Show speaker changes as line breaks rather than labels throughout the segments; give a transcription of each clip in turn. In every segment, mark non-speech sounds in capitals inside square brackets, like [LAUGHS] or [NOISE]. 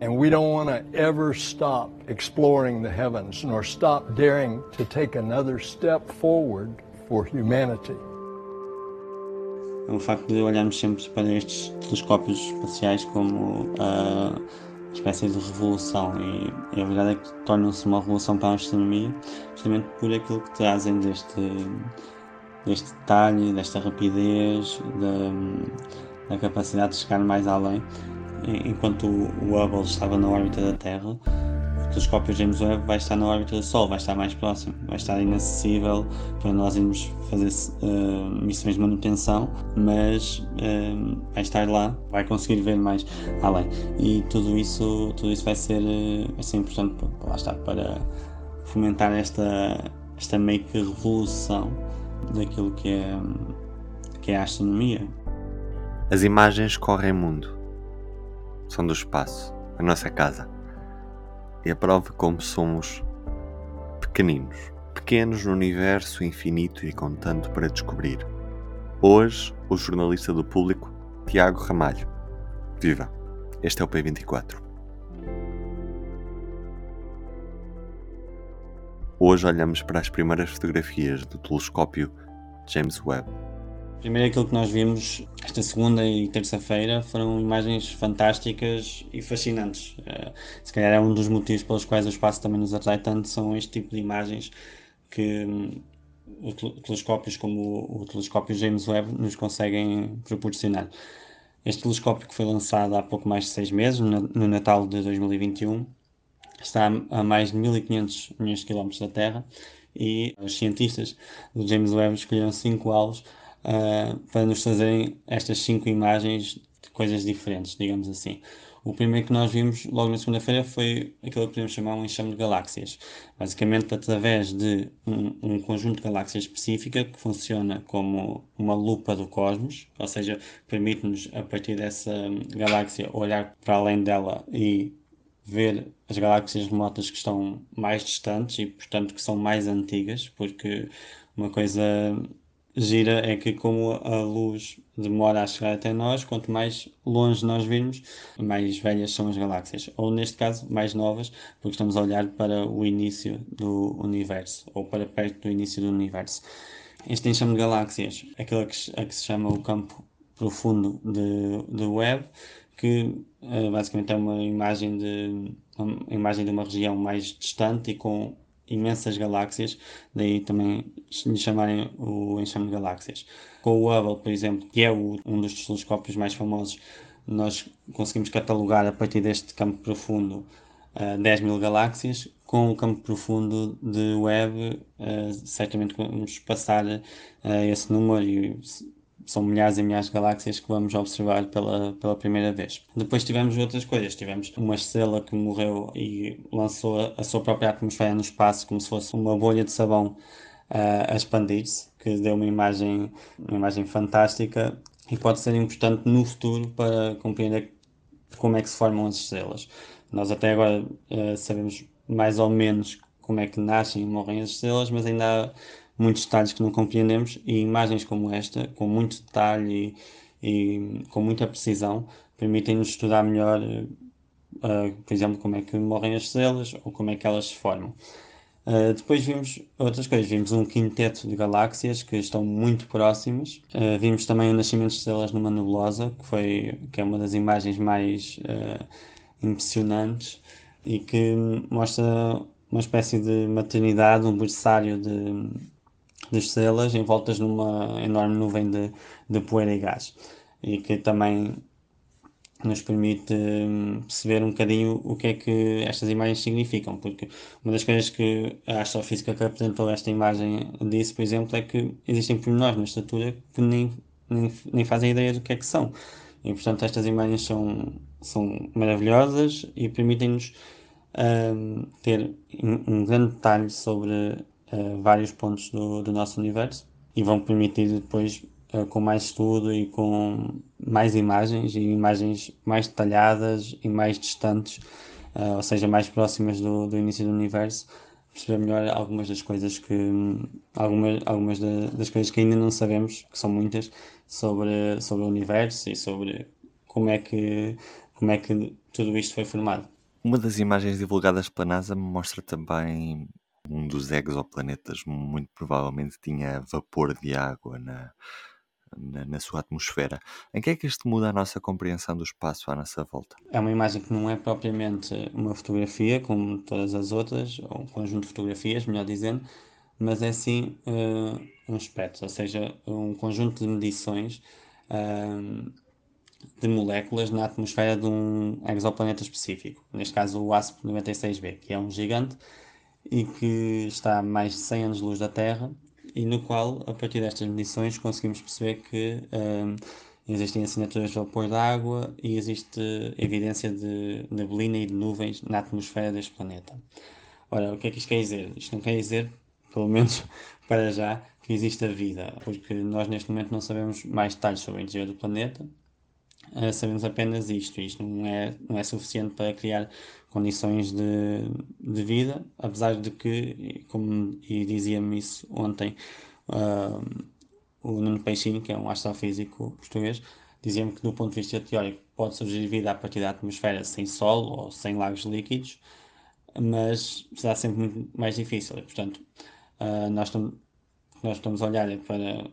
And we don't want to ever stop exploring the heavens nor stop daring to take another step forward for humanity.
É o facto de olharmos sempre para estes telescópios espaciais como a espécie de revolução e, a verdade é que tornam-se uma revolução para a astronomia justamente por aquilo que trazem deste, deste detalhe, desta rapidez, da, da capacidade de chegar mais além enquanto o Hubble estava na órbita da Terra, o telescópio James Webb vai estar na órbita do Sol, vai estar mais próximo, vai estar inacessível para nós irmos fazer uh, missões de manutenção, mas uh, vai estar lá, vai conseguir ver mais além. E tudo isso, tudo isso vai ser, uh, vai ser importante para, lá estar, para fomentar esta, esta meio que revolução daquilo que é, que é a astronomia.
As imagens correm mundo são do espaço, a nossa casa. E a prova como somos pequeninos, pequenos no universo infinito e com tanto para descobrir. Hoje, o jornalista do público, Tiago Ramalho. Viva! Este é o P24. Hoje olhamos para as primeiras fotografias do telescópio James Webb
Primeiro aquilo que nós vimos esta segunda e terça-feira foram imagens fantásticas e fascinantes. Uh, se calhar é um dos motivos pelos quais o espaço também nos atrai tanto, são este tipo de imagens que um, telescópios como o, telescópio James Webb nos conseguem proporcionar. Este telescópio que foi lançado há pouco mais de seis meses, no Natal de 2021, está a mais de 1500 milhões de quilómetros da Terra e os cientistas do James Webb escolheram cinco alvos uh, para nos trazerem estas cinco imagens de coisas diferentes, digamos assim. O primeiro que nós vimos logo na segunda-feira foi aquilo que podemos chamar um enxame de galáxias. Basicamente, através de um, um, conjunto de galáxias específica que funciona como uma lupa do cosmos, ou seja, permite-nos, a partir dessa galáxia, olhar para além dela e ver as galáxias remotas que estão mais distantes e, portanto, que são mais antigas, porque uma coisa gira é que como a luz demora a chegar até nós, quanto mais longe nós virmos, mais velhas são as galáxias. Ou neste caso, mais novas, porque estamos a olhar para o início do universo, ou para perto do início do universo. Este enxame de galáxias, aquilo a que, se chama o campo profundo de, de Webb, que uh, basicamente é uma imagem de uma imagem de uma região mais distante e com imensas galáxias, daí também lhe chamarem o enxame de galáxias. Com o Hubble, por exemplo, que é o, um dos telescópios mais famosos, nós conseguimos catalogar a partir deste campo profundo uh, eh, 10 mil galáxias. Com o campo profundo de Webb, uh, certamente vamos passar uh, esse número e são milhares e milhares de galáxias que vamos observar pela, pela primeira vez. Depois tivemos outras coisas. Tivemos uma estrela que morreu e lançou a sua própria atmosfera no espaço como se fosse uma bolha de sabão uh, a expandir-se, que deu uma imagem, uma imagem fantástica e pode ser importante no futuro para compreender como é que se formam as estrelas. Nós até agora uh, sabemos mais ou menos como é que nascem e morrem as estrelas, mas ainda há muitos detalhes que não compreendemos e imagens como esta, com muito detalhe e, e com muita precisão, permitem-nos estudar melhor, uh, por exemplo, como é que morrem as estrelas ou como é que elas se formam. Uh, depois vimos outras coisas, vimos um quinteto de galáxias que estão muito próximas. Uh, vimos também o nascimento de estrelas numa nebulosa, que, foi, que é uma das imagens mais uh, impressionantes e que mostra uma espécie de maternidade, um berçário de, de estrelas envoltas numa enorme nuvem de, de poeira e gás e que também nos permite hum, perceber um bocadinho o que é que estas imagens significam, porque uma das coisas que a astrofísica que apresentou esta imagem disse, por exemplo, é que existem pormenores na estatura que nem, nem, nem fazem ideia do que é que são. E, portanto, estas imagens são, são maravilhosas e permitem-nos um, ter um grande detalhe sobre uh, vários pontos do, do nosso universo e vão permitir depois, uh, com mais estudo e com mais imagens e imagens mais detalhadas e mais distantes, uh, ou seja, mais próximas do, do início do universo, perceber melhor algumas das coisas que algumas, algumas das coisas que ainda não sabemos, que são muitas, sobre, sobre o universo e sobre como é que como é que tudo isto foi formado.
Uma das imagens divulgadas pela NASA mostra também um dos exoplanetas, muito provavelmente tinha vapor de água na, na, na, sua atmosfera. Em que é que isto muda a nossa compreensão do espaço à nossa volta?
É uma imagem que não é propriamente uma fotografia, como todas as outras, ou um conjunto de fotografias, melhor dizendo, mas é sim uh, um espectro, ou seja, um conjunto de medições uh, de moléculas na atmosfera de um exoplaneta específico, neste caso o ASP-96b, que é um gigante e que está a mais de 100 anos-luz da Terra e no qual, a partir destas medições, conseguimos perceber que um, existem assinaturas de vapor de água e existe evidência de neblina e de nuvens na atmosfera deste planeta. Ora, o que é que isto quer dizer? Isto não quer dizer, pelo menos [LAUGHS] para já, que existe a vida, porque nós neste momento não sabemos mais detalhes sobre o interior do planeta, uh, sabemos apenas isto. Isto não é, não é suficiente para criar condições de, de vida, apesar de que, como dizia-me isso ontem, uh, o Nuno Peixinho, que é um astrofísico português, dizia-me que do ponto de vista teórico pode surgir vida a partir da atmosfera sem sol ou sem lagos líquidos, mas será sempre muito mais difícil. E, portanto, uh, nós, nós estamos a olhar para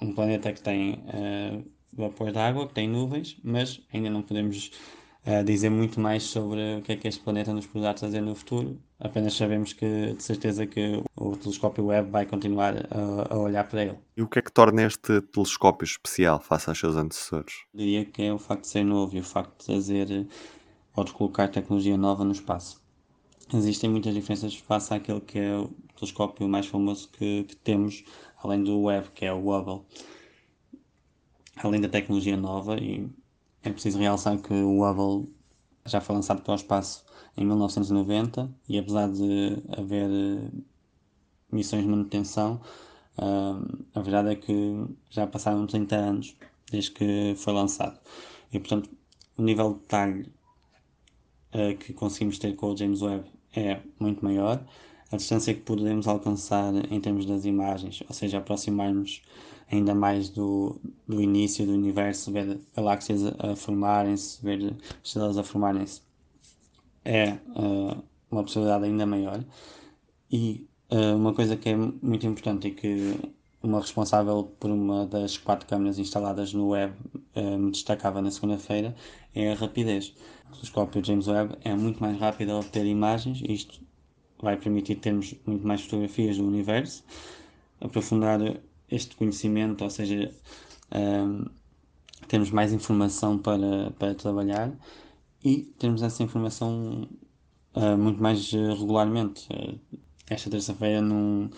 um planeta que tem uh, vapor água, que tem nuvens, mas ainda não podemos uh, dizer muito mais sobre o que é que este planeta nos poderá trazer no futuro. Apenas sabemos que, de certeza, que o telescópio Webb vai continuar a, a olhar para ele.
E o que é que torna este telescópio especial face aos seus antecessores?
Diria que é o facto de ser novo e o facto de trazer ou de colocar tecnologia nova no espaço. Existem muitas diferenças face àquele que é o telescópio mais famoso que, que temos, além do Webb, que é o Hubble além da tecnologia nova, e é preciso realçar que o Hubble já foi lançado para o espaço em 1990 e apesar de haver eh, missões de manutenção, uh, a verdade é que já passaram 30 anos desde que foi lançado. E portanto, o nível de detalhe uh, que conseguimos ter com o James Webb é muito maior. A distância que podemos alcançar em termos das imagens, ou seja, aproximar-nos ainda mais do, do início do universo, ver galáxias a, a formarem-se, ver estrelas a formarem-se, é uh, uma possibilidade ainda maior. E uh, uma coisa que é muito importante e que uma responsável por uma das quatro câmeras instaladas no web uh, me destacava na segunda-feira é a rapidez. O telescópio James Webb é muito mais rápido a obter imagens, isto vai permitir termos muito mais fotografias do universo, aprofundar este conhecimento, ou seja, um, temos mais informação para, para trabalhar e temos essa informação uh, muito mais regularmente. Uh, esta terça-feira, num,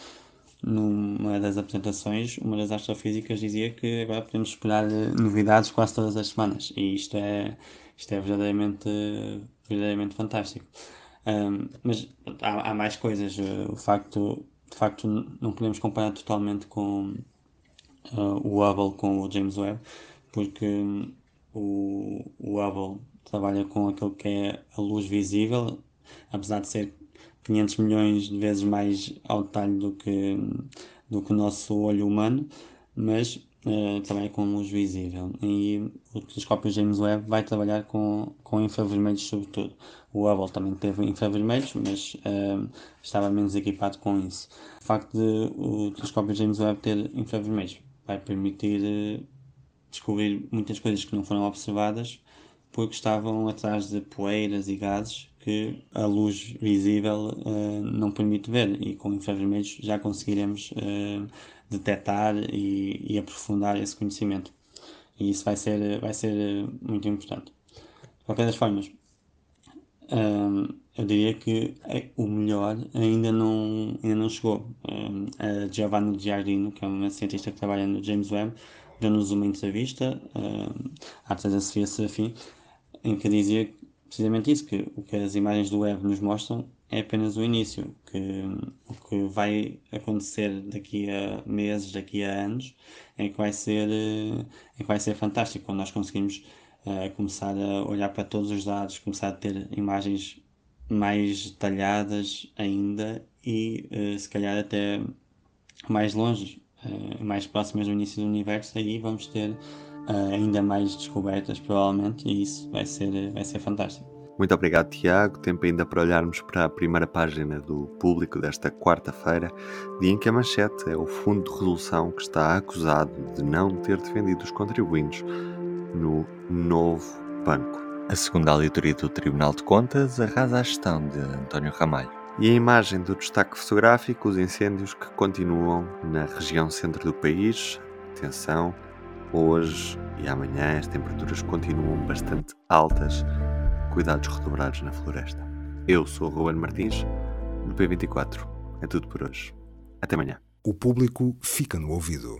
numa das apresentações, uma das astrofísicas dizia que agora podemos esperar novidades quase todas as semanas e isto é, isto é verdadeiramente, verdadeiramente fantástico. Mas há, há, mais coisas. O facto de facto não podemos comparar totalmente com uh, o Hubble com o James Webb, porque um, o, o Hubble trabalha com aquilo que é a luz visível, apesar de ser 500 milhões de vezes mais ao detalhe do que, do que o nosso olho humano, mas uh, trabalha com luz visível. E o telescópio James Webb vai trabalhar com, com infravermelhos, sobretudo. O Hubble também teve infravermelhos, mas uh, estava menos equipado com isso. O facto de o telescópio James Webb ter infravermelhos vai permitir uh, descobrir muitas coisas que não foram observadas porque estavam atrás de poeiras e gases que a luz visível uh, não permite ver e com infravermelhos já conseguiremos uh, detectar e, e, aprofundar esse conhecimento e isso vai ser, vai ser muito importante. De qualquer das formas, um, eu diria que o melhor ainda não, ainda não chegou. Um, a Giardino, que é uma cientista que trabalha no James Webb, deu-nos uma entrevista um, à Teresa Sofia Serafim, em que dizia precisamente isso, que o que as imagens do web nos mostram é apenas o início, que o que vai acontecer daqui a meses, daqui a anos, é que vai ser, é que vai ser fantástico, quando nós conseguimos uh, começar a olhar para todos os dados, começar a ter imagens mais detalhadas ainda e uh, se calhar até mais longe, uh, mais próximas do início do universo, aí vamos ter uh, ainda mais descobertas, provavelmente, e isso vai ser, vai ser fantástico.
Muito obrigado, Tiago. Tempo ainda para olharmos para a primeira página do público desta quarta-feira, dia em que a manchete é o Fundo de Resolução que está acusado de não ter defendido os contribuintes no novo banco.
A segunda auditoria do Tribunal de Contas arrasa a gestão de António Ramalho.
E a imagem do destaque fotográfico, os incêndios que continuam na região centro do país. Atenção, hoje e amanhã as temperaturas continuam bastante altas cuidados redobrados na floresta. Eu sou o Ruben Martins, do P24. É tudo por hoje. Até amanhã.
O público fica no ouvido.